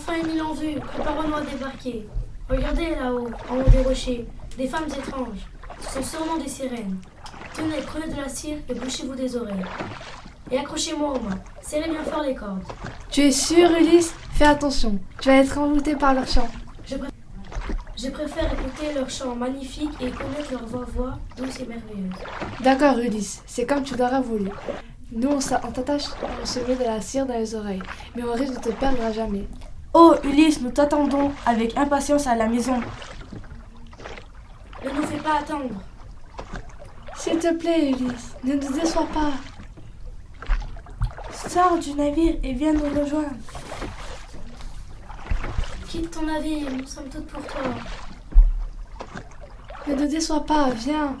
Enfin Émile en vue, préparons-nous à débarquer. Regardez là-haut, en haut des rochers, des femmes étranges. Ce sont sûrement des sirènes. Tenez, prenez de la cire et bouchez-vous des oreilles. Et accrochez-moi au mains. Serrez bien fort les cordes. Tu es sûr, Ulysse? Fais attention, tu vas être envoûté par leur chant. Je, pré- je préfère écouter leur chant magnifique et connaître leur voix, voix douce et merveilleuse. D'accord, Ulysse, c'est comme tu l'auras voulu. Nous, on t'attache, on se met de la cire dans les oreilles, mais on risque de te perdre à jamais. Oh, Ulysse, nous t'attendons avec impatience à la maison. Ne nous fais pas attendre. S'il te plaît, Ulysse, ne nous déçois pas. Sors du navire et viens nous rejoindre. Quitte ton navire, nous sommes toutes pour toi. Ne nous déçois pas, viens.